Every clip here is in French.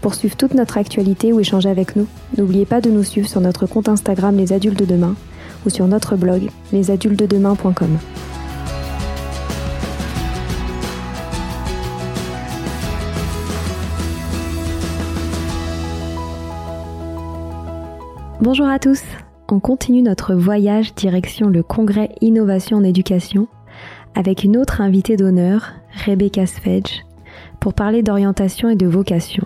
Pour suivre toute notre actualité ou échanger avec nous, n'oubliez pas de nous suivre sur notre compte Instagram Les Adultes de Demain ou sur notre blog lesadultesdedemain.com. Bonjour à tous. On continue notre voyage direction le congrès Innovation en éducation avec une autre invitée d'honneur, Rebecca Svedge, pour parler d'orientation et de vocation.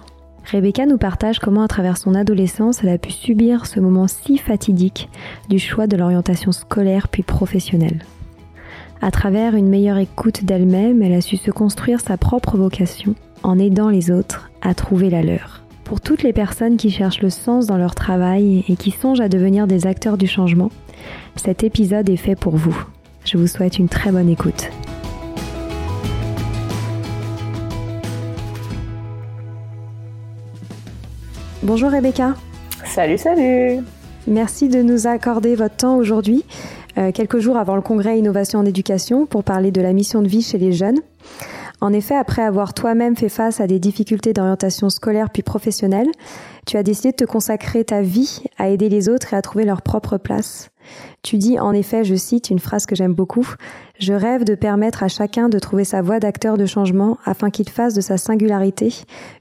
Rebecca nous partage comment à travers son adolescence elle a pu subir ce moment si fatidique du choix de l'orientation scolaire puis professionnelle. À travers une meilleure écoute d'elle-même, elle a su se construire sa propre vocation en aidant les autres à trouver la leur. Pour toutes les personnes qui cherchent le sens dans leur travail et qui songent à devenir des acteurs du changement, cet épisode est fait pour vous. Je vous souhaite une très bonne écoute. Bonjour Rebecca. Salut, salut. Merci de nous accorder votre temps aujourd'hui, euh, quelques jours avant le congrès Innovation en éducation, pour parler de la mission de vie chez les jeunes. En effet, après avoir toi-même fait face à des difficultés d'orientation scolaire puis professionnelle, tu as décidé de te consacrer ta vie à aider les autres et à trouver leur propre place. Tu dis en effet, je cite une phrase que j'aime beaucoup, Je rêve de permettre à chacun de trouver sa voie d'acteur de changement afin qu'il fasse de sa singularité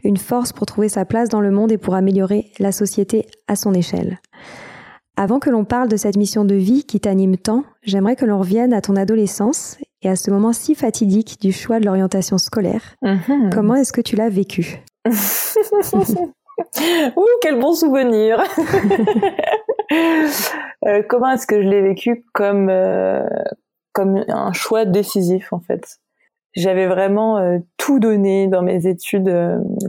une force pour trouver sa place dans le monde et pour améliorer la société à son échelle. Avant que l'on parle de cette mission de vie qui t'anime tant, j'aimerais que l'on revienne à ton adolescence et à ce moment si fatidique du choix de l'orientation scolaire. Mhm. Comment est-ce que tu l'as vécu? Ouh, quel bon souvenir euh, Comment est-ce que je l'ai vécu comme euh, comme un choix décisif en fait? J'avais vraiment euh, tout donné dans mes études,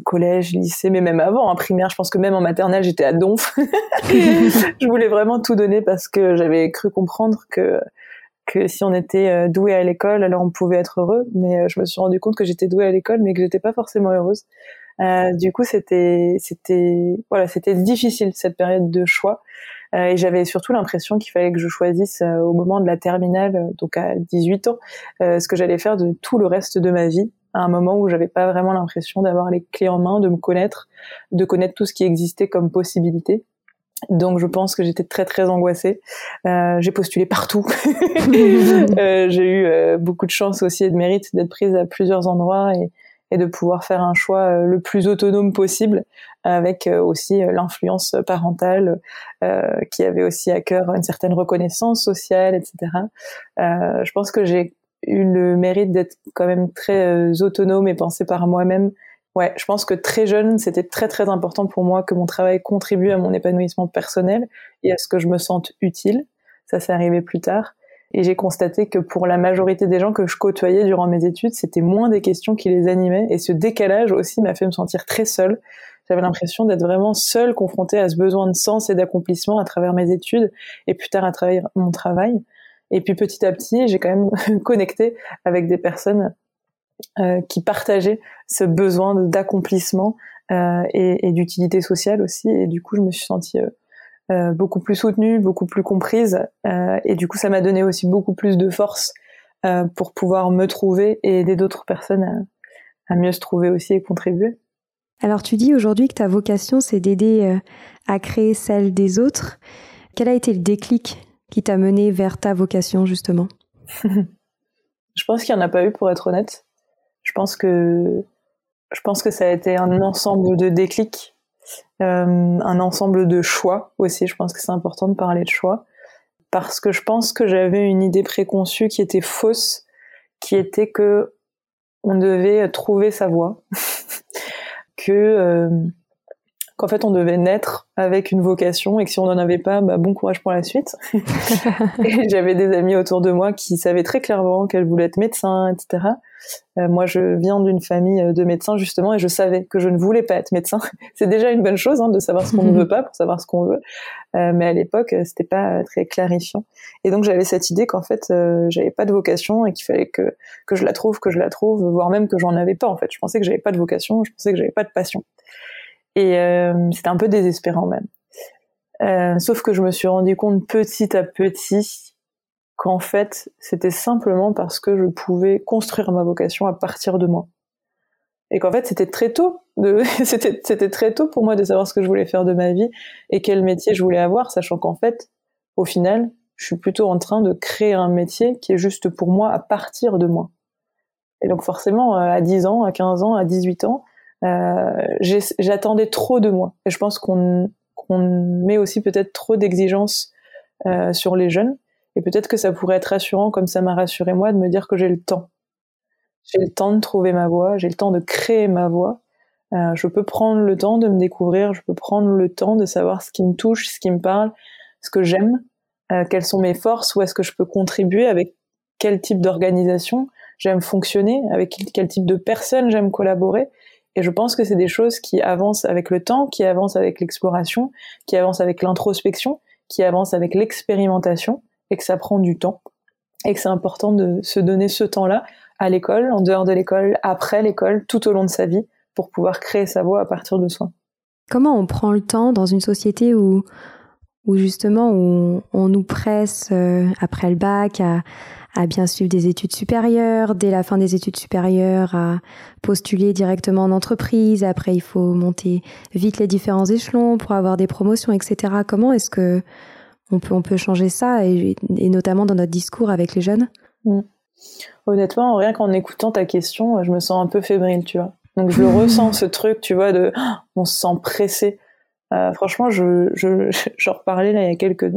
collège, lycée, mais même avant, en primaire. Je pense que même en maternelle, j'étais à donf. je voulais vraiment tout donner parce que j'avais cru comprendre que que si on était euh, doué à l'école, alors on pouvait être heureux. Mais euh, je me suis rendu compte que j'étais douée à l'école, mais que j'étais pas forcément heureuse. Euh, du coup, c'était, c'était, voilà, c'était difficile cette période de choix. Euh, et j'avais surtout l'impression qu'il fallait que je choisisse au moment de la terminale, donc à 18 ans, ce que j'allais faire de tout le reste de ma vie à un moment où j'avais pas vraiment l'impression d'avoir les clés en main, de me connaître, de connaître tout ce qui existait comme possibilité. Donc je pense que j'étais très très angoissée. Euh, j'ai postulé partout. euh, j'ai eu euh, beaucoup de chance aussi et de mérite d'être prise à plusieurs endroits et, et de pouvoir faire un choix euh, le plus autonome possible, avec aussi l'influence parentale qui avait aussi à cœur une certaine reconnaissance sociale, etc. je pense que j'ai eu le mérite d'être quand même très autonome et pensée par moi-même Ouais, je pense que très jeune, c'était très très important pour moi que mon travail contribue à mon épanouissement personnel et à ce que je me sente utile. Ça, s'est arrivé plus tard. Et j'ai constaté que pour la majorité des gens que je côtoyais durant mes études, c'était moins des questions qui les animaient. Et ce décalage aussi m'a fait me sentir très seule. J'avais l'impression d'être vraiment seule, confrontée à ce besoin de sens et d'accomplissement à travers mes études et plus tard à travers mon travail. Et puis petit à petit, j'ai quand même connecté avec des personnes qui partageaient ce besoin d'accomplissement euh, et, et d'utilité sociale aussi. Et du coup, je me suis sentie euh, euh beaucoup plus soutenue, beaucoup plus comprise. Euh, et du coup, ça m'a donné aussi beaucoup plus de force pour pouvoir me trouver et aider d'autres personnes à, à, mieux se trouver aussi et contribuer. Alors, tu dis aujourd'hui que ta vocation, c'est d'aider à créer celle des autres. Quel a été le déclic qui t'a mené vers ta vocation, justement? Je pense qu'il n'y en a pas eu, pour être honnête. Je pense que je pense que ça a été un ensemble de déclics, euh, un ensemble de choix aussi. Je pense que c'est important de parler de choix parce que je pense que j'avais une idée préconçue qui était fausse, qui était que on devait trouver sa voie, que euh, qu'en fait on devait naître avec une vocation et que si on n'en avait pas, bah, bon courage pour la suite. et j'avais des amis autour de moi qui savaient très clairement qu'elles voulaient être médecins, etc. Euh, moi, je viens d'une famille euh, de médecins justement et je savais que je ne voulais pas être médecin. C'est déjà une bonne chose hein, de savoir ce qu'on ne veut pas pour savoir ce qu'on veut. Euh, mais à l'époque, c'était pas très clarifiant. Et donc j'avais cette idée qu'en fait, euh, j'avais pas de vocation et qu'il fallait que que je la trouve, que je la trouve, voire même que j'en avais pas. En fait, je pensais que j'avais pas de vocation, je pensais que j'avais pas de passion. Et euh, c'était un peu désespérant même. Euh, sauf que je me suis rendu compte petit à petit qu'en fait, c'était simplement parce que je pouvais construire ma vocation à partir de moi. Et qu'en fait, c'était très tôt, c'était, très tôt pour moi de savoir ce que je voulais faire de ma vie et quel métier je voulais avoir, sachant qu'en fait, au final, je suis plutôt en train de créer un métier qui est juste pour moi à partir de moi. Et donc forcément, à 10 ans, à 15 ans, à 18 ans, euh, j'attendais trop de moi. Et je pense qu'on met aussi peut-être trop d'exigences euh, sur les jeunes. Et peut-être que ça pourrait être rassurant, comme ça m'a rassuré moi, de me dire que j'ai le temps. J'ai le temps de trouver ma voie, j'ai le temps de créer ma voie. Euh, je peux prendre le temps de me découvrir, je peux prendre le temps de savoir ce qui me touche, ce qui me parle, ce que j'aime, euh, quelles sont mes forces, où est-ce que je peux contribuer, avec quel type d'organisation j'aime fonctionner, avec quel type de personnes j'aime collaborer. Et je pense que c'est des choses qui avancent avec le temps, qui avancent avec l'exploration, qui avancent avec l'introspection, qui avancent avec l'expérimentation, et que ça prend du temps. Et que c'est important de se donner ce temps-là à l'école, en dehors de l'école, après l'école, tout au long de sa vie, pour pouvoir créer sa voie à partir de soi. Comment on prend le temps dans une société où, justement on, on nous presse euh, après le bac à, à bien suivre des études supérieures, dès la fin des études supérieures, à postuler directement en entreprise. Après, il faut monter vite les différents échelons pour avoir des promotions, etc. Comment est-ce que on peut, on peut changer ça, et, notamment dans notre discours avec les jeunes? Mm. Honnêtement, rien qu'en écoutant ta question, je me sens un peu fébrile, tu vois. Donc je le ressens, ce truc, tu vois, de on se sent pressé. Euh, franchement, je, je, j'en reparlais là il y a quelques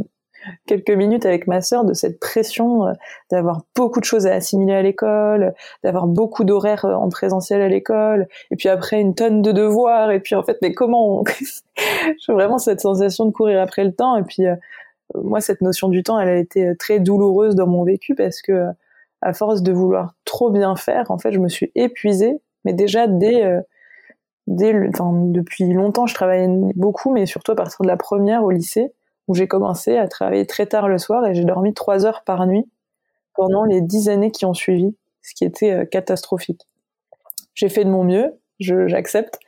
quelques minutes avec ma sœur de cette pression euh, d'avoir beaucoup de choses à assimiler à l'école, d'avoir beaucoup d'horaires euh, en présentiel à l'école, et puis après une tonne de devoirs, et puis en fait, mais comment J'ai vraiment cette sensation de courir après le temps, et puis euh, moi, cette notion du temps, elle a été très douloureuse dans mon vécu parce que à force de vouloir trop bien faire, en fait, je me suis épuisée, mais déjà dès dès enfin, depuis longtemps, je travaillais beaucoup, mais surtout à partir de la première au lycée, où j'ai commencé à travailler très tard le soir et j'ai dormi trois heures par nuit pendant les dix années qui ont suivi, ce qui était euh, catastrophique. J'ai fait de mon mieux, j'accepte,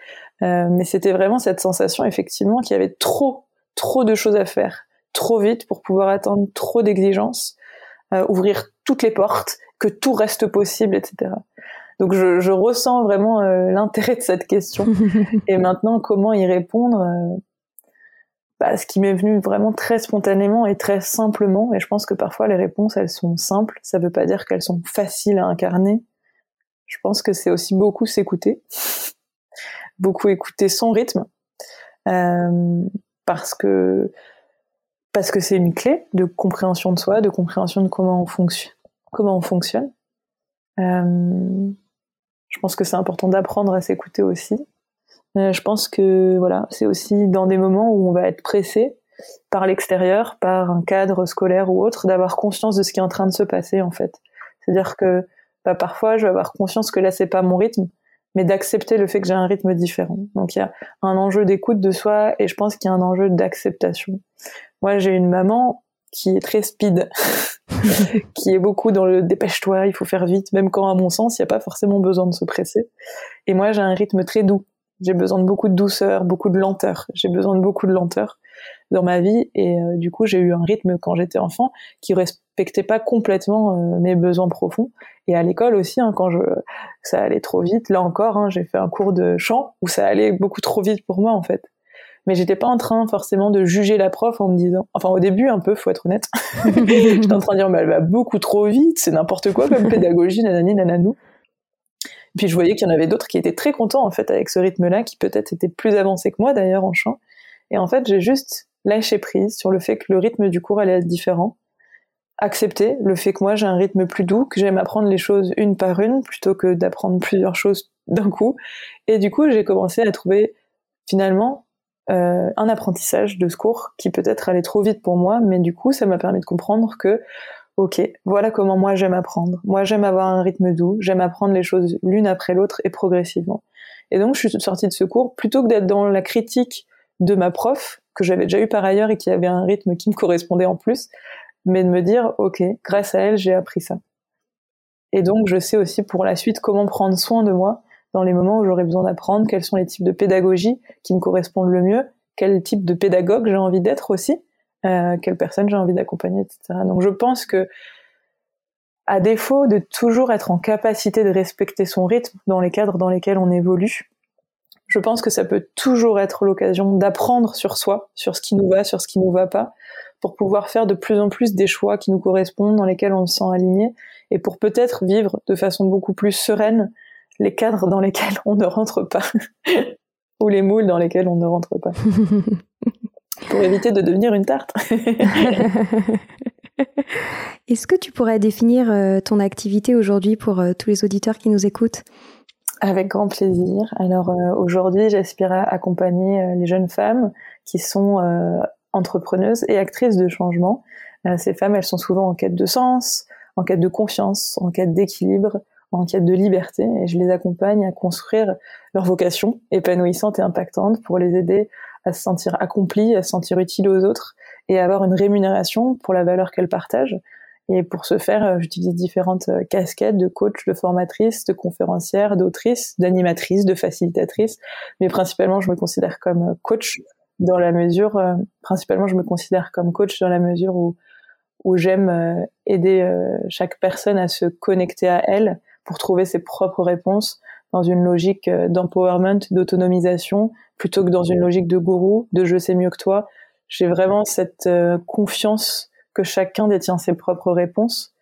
euh, mais c'était vraiment cette sensation effectivement qu'il y avait trop, trop de choses à faire, trop vite pour pouvoir atteindre trop d'exigences, euh, ouvrir toutes les portes, que tout reste possible, etc. Donc je, je ressens vraiment euh, l'intérêt de cette question. et maintenant, comment y répondre bah, ce qui m'est venu vraiment très spontanément et très simplement. Et je pense que parfois les réponses, elles sont simples. Ça veut pas dire qu'elles sont faciles à incarner. Je pense que c'est aussi beaucoup s'écouter, beaucoup écouter son rythme, euh, parce que parce que c'est une clé de compréhension de soi, de compréhension de comment on fonctionne. Comment on fonctionne. Euh, je pense que c'est important d'apprendre à s'écouter aussi. Euh, je pense que voilà, c'est aussi dans des moments où on va être pressé par l'extérieur, par un cadre scolaire ou autre, d'avoir conscience de ce qui est en train de se passer en fait. C'est-à-dire que bah, parfois je vais avoir conscience que là c'est pas mon rythme, mais d'accepter le fait que j'ai un rythme différent. Donc il y a un enjeu d'écoute de soi et je pense qu'il y a un enjeu d'acceptation. Moi j'ai une maman qui est très speed, qui est beaucoup dans le dépêche-toi, il faut faire vite, même quand à mon sens il n'y a pas forcément besoin de se presser. Et moi j'ai un rythme très doux. J'ai besoin de beaucoup de douceur, beaucoup de lenteur. J'ai besoin de beaucoup de lenteur dans ma vie. Et euh, du coup j'ai eu un rythme quand j'étais enfant qui respectait pas complètement euh, mes besoins profonds. Et à l'école aussi hein, quand je ça allait trop vite là encore hein, j'ai fait un cours de chant où ça allait beaucoup trop vite pour moi en fait. Mais j'étais pas en train forcément de juger la prof en me disant enfin au début un peu faut être honnête. J'étais en train de dire mais elle va beaucoup trop vite c'est n'importe quoi comme pédagogie nanani nananou puis je voyais qu'il y en avait d'autres qui étaient très contents en fait avec ce rythme-là, qui peut-être étaient plus avancés que moi d'ailleurs en chant. Et en fait, j'ai juste lâché prise sur le fait que le rythme du cours allait être différent, accepter le fait que moi j'ai un rythme plus doux, que j'aime apprendre les choses une par une plutôt que d'apprendre plusieurs choses d'un coup. Et du coup, j'ai commencé à trouver finalement euh, un apprentissage de ce cours qui peut-être allait trop vite pour moi, mais du coup, ça m'a permis de comprendre que ok, voilà comment moi j'aime apprendre. Moi j'aime avoir un rythme doux, j'aime apprendre les choses l'une après l'autre et progressivement. Et donc je suis sortie de ce cours plutôt que d'être dans la critique de ma prof que j'avais déjà eu par ailleurs et qui avait un rythme qui me correspondait en plus, mais de me dire ok, grâce à elle j'ai appris ça. Et donc je sais aussi pour la suite comment prendre soin de moi dans les moments où j'aurais besoin d'apprendre, quels sont les types de pédagogie qui me correspondent le mieux, quel type de pédagogue j'ai envie d'être aussi euh, quelle personne j'ai envie d'accompagner, etc. Donc je pense que à défaut de toujours être en capacité de respecter son rythme dans les cadres dans lesquels on évolue, je pense que ça peut toujours être l'occasion d'apprendre sur soi, sur ce qui nous va, sur ce qui nous va pas, pour pouvoir faire de plus en plus des choix qui nous correspondent, dans lesquels on se sent aligné, et pour peut-être vivre de façon beaucoup plus sereine les cadres dans lesquels on ne rentre pas, ou les moules dans lesquels on ne rentre pas. pour éviter de devenir une tarte. Est-ce que tu pourrais définir euh, ton activité aujourd'hui pour euh, tous les auditeurs qui nous écoutent? Avec grand plaisir. Alors euh, aujourd'hui, j'aspire à accompagner les jeunes femmes qui sont entrepreneuses et actrices de changement. ces femmes, elles sont souvent en quête de sens, en quête de confiance, en quête d'équilibre, en quête de liberté et je les accompagne à construire leur vocation épanouissante et impactante pour les aider à se sentir accompli, à se sentir utile aux autres et à avoir une rémunération pour la valeur qu'elles partagent. Et pour ce faire, euh, j'utilise différentes euh, casquettes de coach, de formatrice, de conférencière, d'autrice, d'animatrice, de facilitatrice. Mais principalement, je me considère comme euh, coach dans la mesure, principalement, je me considère comme coach dans la mesure où, où j'aime aider chaque personne à se connecter à elle pour trouver ses propres réponses dans une logique d'empowerment, d'autonomisation, plutôt que dans une logique de gourou, de je sais mieux que toi. J'ai vraiment cette euh, confiance que chacun détient ses propres réponses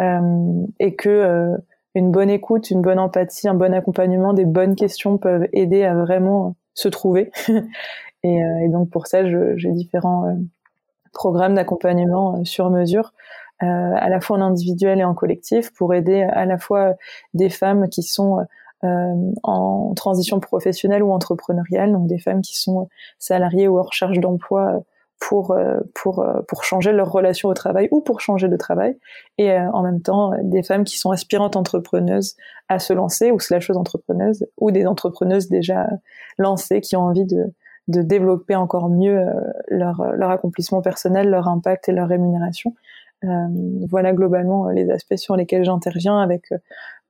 euh, et que euh, une bonne écoute, une bonne empathie, un bon accompagnement, des bonnes questions peuvent aider à vraiment se trouver. et, et, donc pour ça, j'ai différents programmes d'accompagnement sur mesure. à la fois en individuel et en collectif pour aider à la fois des femmes qui sont euh, en transition professionnelle ou entrepreneuriale, donc des femmes qui sont salariées ou en recherche d'emploi pour euh, pour euh, pour changer leur relation au travail ou pour changer de travail et en même temps des femmes qui sont aspirantes entrepreneuses à se lancer ou slasheuses entrepreneuses ou des entrepreneuses déjà lancées qui ont envie de de développer encore mieux leur leur accomplissement personnel, leur impact et leur rémunération. voilà globalement les aspects sur lesquels j'interviens avec euh,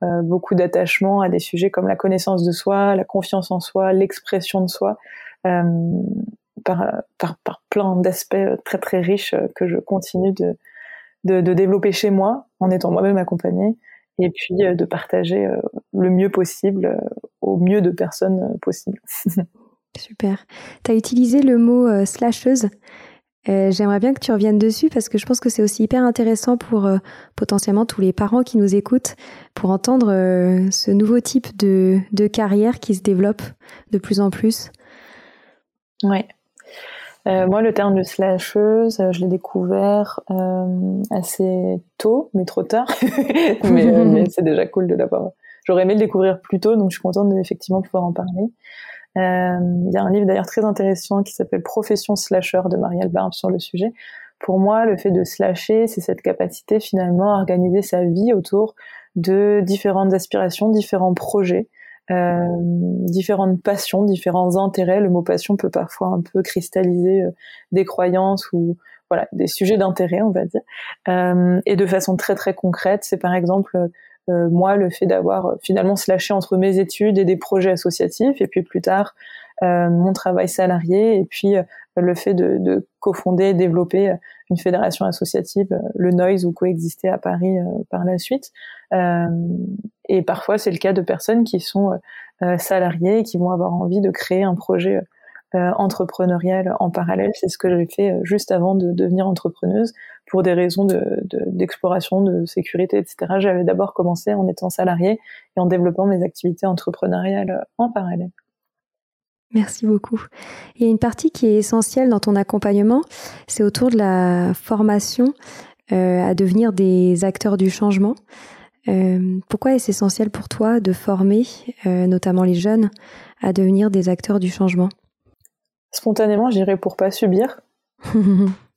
beaucoup d'attachement à des sujets comme la connaissance de soi, la confiance en soi, l'expression de soi, euh, par, par, par, plein d'aspects très très riches que je continue de, de, développer chez moi en étant moi-même accompagnée et puis euh, de partager le mieux possible au mieux de personnes possible. Super. Tu as utilisé le mot slasheuse euh, j'aimerais bien que tu reviennes dessus parce que je pense que c'est aussi hyper intéressant pour euh, potentiellement tous les parents qui nous écoutent pour entendre euh, ce nouveau type de, de, carrière qui se développe de plus en plus. Oui. moi, le terme de slasheuse, je l'ai découvert assez tôt, mais trop tard. mais, c'est déjà cool de l'avoir. J'aurais aimé le découvrir plus tôt, donc je suis contente d'effectivement pouvoir en parler. Euh, il y a un livre d'ailleurs très intéressant qui s'appelle Profession slasher de Marielle Barbe sur le sujet. Pour moi, le fait de slasher, c'est cette capacité finalement à organiser sa vie autour de différentes aspirations, différents projets, euh, différentes passions, différents intérêts. Le mot passion peut parfois un peu cristalliser euh, des croyances ou voilà des sujets d'intérêt, on va dire. Euh, et de façon très très concrète, c'est par exemple euh, moi, le fait d'avoir euh, finalement slashé entre mes études et des projets associatifs, et puis plus tard euh, mon travail salarié, et puis le fait de, de cofonder et développer une fédération associative, le Noise, ou coexister à Paris par la suite. et parfois, c'est le cas de personnes qui sont salariées et qui vont avoir envie de créer un projet euh, entrepreneuriale en parallèle. C'est ce que j'ai fait euh, juste avant de devenir entrepreneuse pour des raisons d'exploration, de, de, sécurité, etc. J'avais d'abord commencé en étant salariée et en développant mes activités entrepreneuriales euh, en parallèle. Merci beaucoup. Il y a une partie qui est essentielle dans ton accompagnement, c'est autour de la formation à devenir des acteurs du changement. pourquoi est-ce essentiel pour toi de former, notamment les jeunes, à devenir des acteurs du changement? Spontanément, j'irais pour pas subir.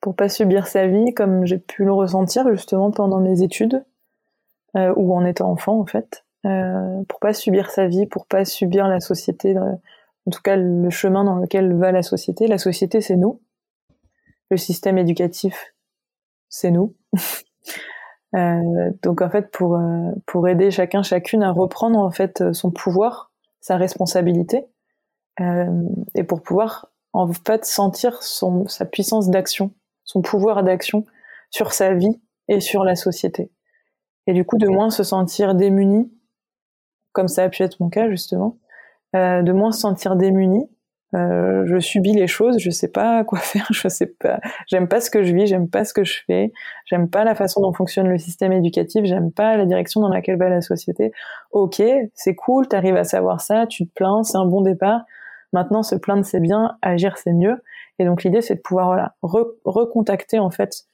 pour pas subir sa vie comme j'ai pu le ressentir justement pendant mes études euh, ou en étant enfant en fait. Euh, pour pas subir sa vie, pour pas subir la société, en tout cas le chemin dans lequel va la société. La société, c'est nous. Le système éducatif, c'est nous. euh, donc en fait, pour euh, aider chacun, chacune à reprendre en fait son pouvoir, sa responsabilité, euh, et pour pouvoir en fait sentir sa puissance d'action, son pouvoir d'action sur sa vie et sur la société. Et du coup, de moins se sentir démuni, comme ça a pu être mon cas justement, euh, de moins se sentir démuni. Euh, je subis les choses, je sais pas quoi faire, je sais pas, j'aime pas ce que je vis, j'aime pas ce que je fais, j'aime pas la façon dont fonctionne le système éducatif, j'aime pas la direction dans laquelle va la société. Ok, c'est cool, t'arrives à savoir ça, tu te plains, c'est un bon départ. Maintenant, se plaindre c'est bien, agir c'est mieux. Et donc l'idée c'est de pouvoir recontacter en fait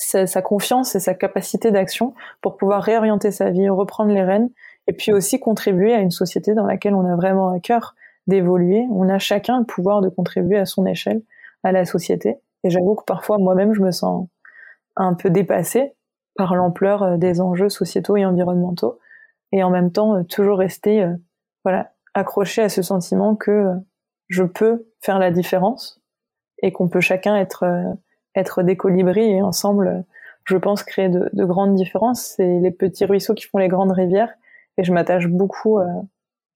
sa, confiance et sa capacité d'action pour pouvoir réorienter sa vie, reprendre les rênes et puis aussi contribuer à une société dans laquelle on a vraiment à cœur d'évoluer. On a chacun le pouvoir de contribuer à son échelle à la société. Et j'avoue que parfois moi-même je me sens un peu dépassée par l'ampleur euh, des enjeux sociétaux et environnementaux et en même temps euh, toujours rester euh, voilà accroché à ce sentiment que je peux faire la différence et qu'on peut chacun être être des colibris et ensemble, je pense, créer de, de grandes différences. C'est les petits ruisseaux qui font les grandes rivières et je m'attache beaucoup, euh,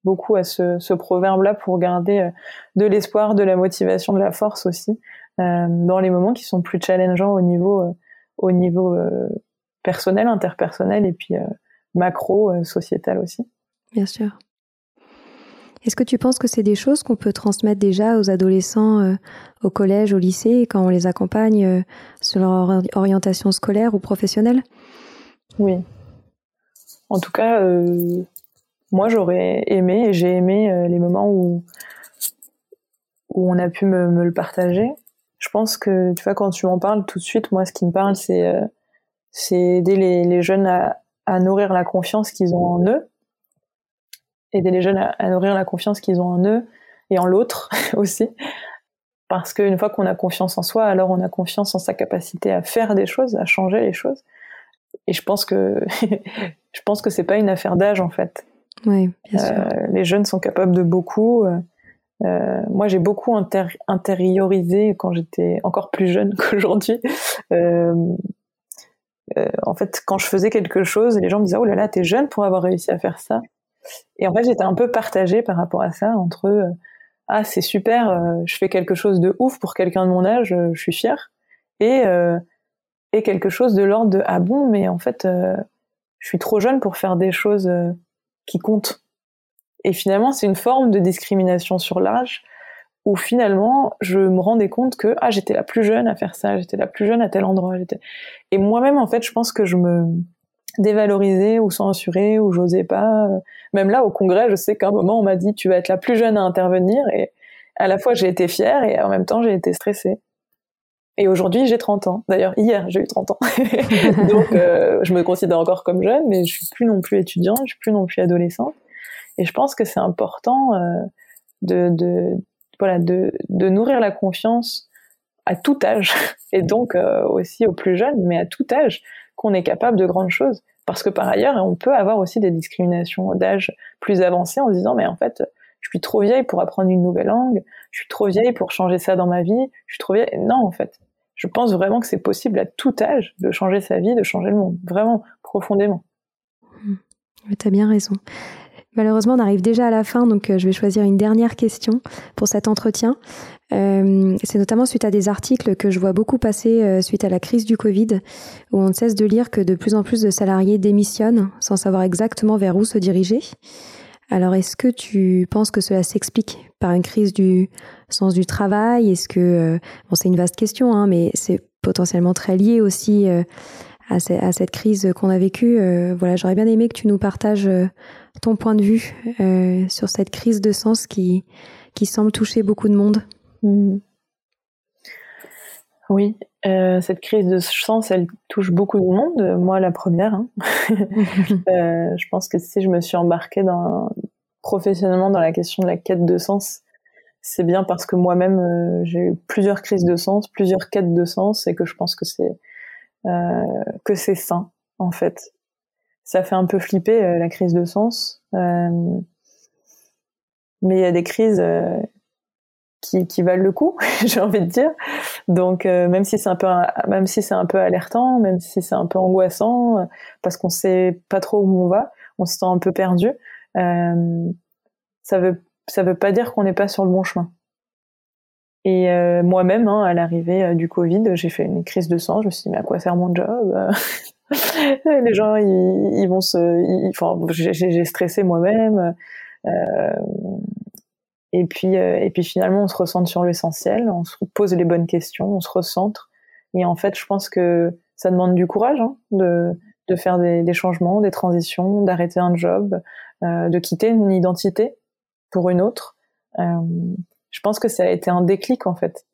beaucoup à ce, ce proverbe-là pour garder euh, de l'espoir, de la motivation, de la force aussi euh, dans les moments qui sont plus challengeants au niveau, au niveau personnel, interpersonnel et puis macro, sociétal aussi. Bien sûr. Est-ce que tu penses que c'est des choses qu'on peut transmettre déjà aux adolescents euh, au collège, au lycée, quand on les accompagne euh, sur leur orientation scolaire ou professionnelle? Oui. En tout cas, euh, moi j'aurais aimé, et j'ai aimé les moments où, on a pu me, le partager. Je pense que, tu vois, quand tu m'en parles tout de suite, moi ce qui me parle, c'est aider les, jeunes à nourrir la confiance qu'ils ont en eux aider les jeunes à, nourrir la confiance qu'ils ont en eux et en l'autre aussi. Parce qu'une fois qu'on a confiance en soi, alors on a confiance en sa capacité à faire des choses, à changer les choses. Et je pense que je pense que c'est pas une affaire d'âge en fait. Oui, bien sûr. Euh, les jeunes sont capables de beaucoup. Euh, euh moi, j'ai beaucoup intériorisé quand j'étais encore plus jeune qu'aujourd'hui. Euh, en fait, quand je faisais quelque chose, les gens me disaient "Oh là là, t'es jeune pour avoir réussi à faire ça." Et en fait, j'étais un peu partagée par rapport à ça entre euh, ah c'est super, euh, je fais quelque chose de ouf pour quelqu'un de mon âge, euh, je suis fière, et quelque chose de l'ordre de ah bon, mais en fait, je suis trop jeune pour faire des choses qui comptent. Et finalement, c'est une forme de discrimination sur l'âge où finalement je me rendais compte que ah j'étais la plus jeune à faire ça, j'étais la plus jeune à tel endroit, j'étais et moi-même en fait je pense que je me dévalorisée ou censurée ou j'osais pas. Même là, au congrès, je sais qu'à un moment, on m'a dit tu vas être la plus jeune à intervenir et à la fois j'ai été fière et en même temps j'ai été stressée. Et aujourd'hui, j'ai 30 ans. D'ailleurs, hier, j'ai eu 30 ans. Donc, euh, je me considère encore comme jeune, mais je suis plus non plus étudiante, je suis plus non plus adolescente. Et je pense que c'est important euh, de, de, voilà, de, de nourrir la confiance à tout âge, et donc euh, aussi aux plus jeunes, mais à tout âge, qu'on est capable de grandes choses. Parce que par ailleurs, on peut avoir aussi des discriminations d'âge plus avancées en se disant, mais en fait, je suis trop vieille pour apprendre une nouvelle langue, je suis trop vieille pour changer ça dans ma vie, je suis trop vieille. Non, en fait, je pense vraiment que c'est possible à tout âge de changer sa vie, de changer le monde, vraiment profondément. Tu as bien raison. Malheureusement, on arrive déjà à la fin, donc euh, je vais choisir une dernière question pour cet entretien. Euh, c'est notamment suite à des articles que je vois beaucoup passer euh, suite à la crise du Covid, où on ne cesse de lire que de plus en plus de salariés démissionnent sans savoir exactement vers où se diriger. Alors, est-ce que tu penses que cela s'explique par une crise du sens du travail? Est-ce que, bon, c'est une vaste question, hein, mais c'est potentiellement très lié aussi à, cette crise qu'on a vécue. voilà, j'aurais bien aimé que tu nous partages ton point de vue euh, sur cette crise de sens qui, qui semble toucher beaucoup de monde? Mmh. Oui, euh, cette crise de sens, elle touche beaucoup de monde. Moi, la première. Hein. euh, je pense que si je me suis embarquée dans, professionnellement dans la question de la quête de sens, c'est bien parce que moi-même euh, j'ai eu plusieurs crises de sens, plusieurs quêtes de sens, et que je pense que c'est que c'est sain en fait. Ça fait un peu flipper euh, la crise de sens, mais il y a des crises qui, qui valent le coup, j'ai envie de dire. Donc euh, même si c'est un peu même si c'est un peu alertant, même si c'est un peu angoissant euh, parce qu'on sait pas trop où on va, on se sent un peu perdu, euh, ça veut ça veut pas dire qu'on n'est pas sur le bon chemin. Et euh, moi-même, hein, à l'arrivée du Covid, j'ai fait une crise de sang. Je me suis dit mais à quoi sert mon job Les gens, ils, vont se, enfin, j'ai stressé moi-même. Euh, et puis, euh, et puis finalement, on se recentre sur l'essentiel, on se pose les bonnes questions, on se recentre. Et en fait, je pense que ça demande du courage hein, de, faire des, des, changements, des transitions, d'arrêter un job, euh, de quitter une identité pour une autre. Euh, je pense que ça a été un déclic en fait.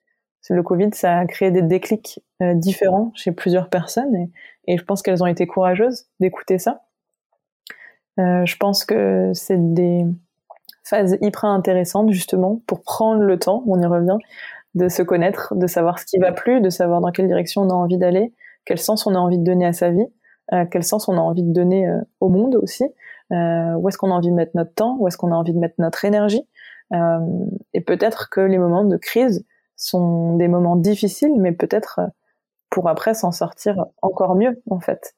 Le Covid, ça a créé des déclics euh, différents chez plusieurs personnes et, je pense qu'elles ont été courageuses d'écouter ça. Euh, je pense que c'est des phase hyper intéressante justement pour prendre le temps, on y revient, de se connaître, de savoir ce qui va plus, de savoir dans quelle direction on a envie d'aller, quel sens on a envie de donner à sa vie, euh, quel sens on a envie de donner au monde aussi, où est-ce qu'on a envie de mettre notre temps, où est-ce qu'on a envie de mettre notre énergie. Et peut-être que les moments de crise sont des moments difficiles, mais peut-être pour après s'en sortir encore mieux en fait.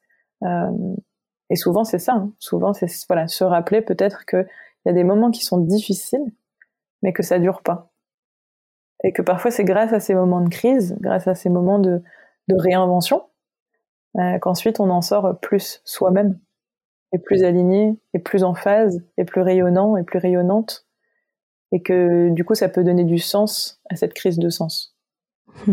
et souvent c'est ça, hein. souvent c'est voilà se rappeler peut-être que il y a des moments qui sont difficiles, mais que ça dure pas. Et que parfois c'est grâce à ces moments de crise, grâce à ces moments de, de réinvention, euh, qu'ensuite on en sort plus soi-même, et plus aligné, et plus en phase, et plus rayonnant, et plus rayonnante, et que du coup ça peut donner du sens à cette crise de sens.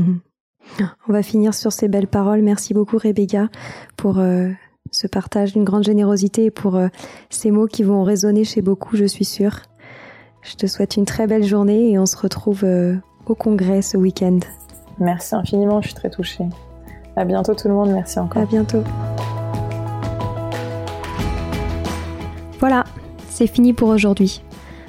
On va finir sur ces belles paroles. Merci beaucoup Rebecca pour euh, ce partage d'une grande générosité et pour euh, ces mots qui vont résonner chez beaucoup, je suis sûre. Je te souhaite une très belle journée et on se retrouve euh, au congrès ce week-end. Merci infiniment, je suis très touchée. À bientôt tout le monde, merci encore. À bientôt. Voilà, c'est fini pour aujourd'hui.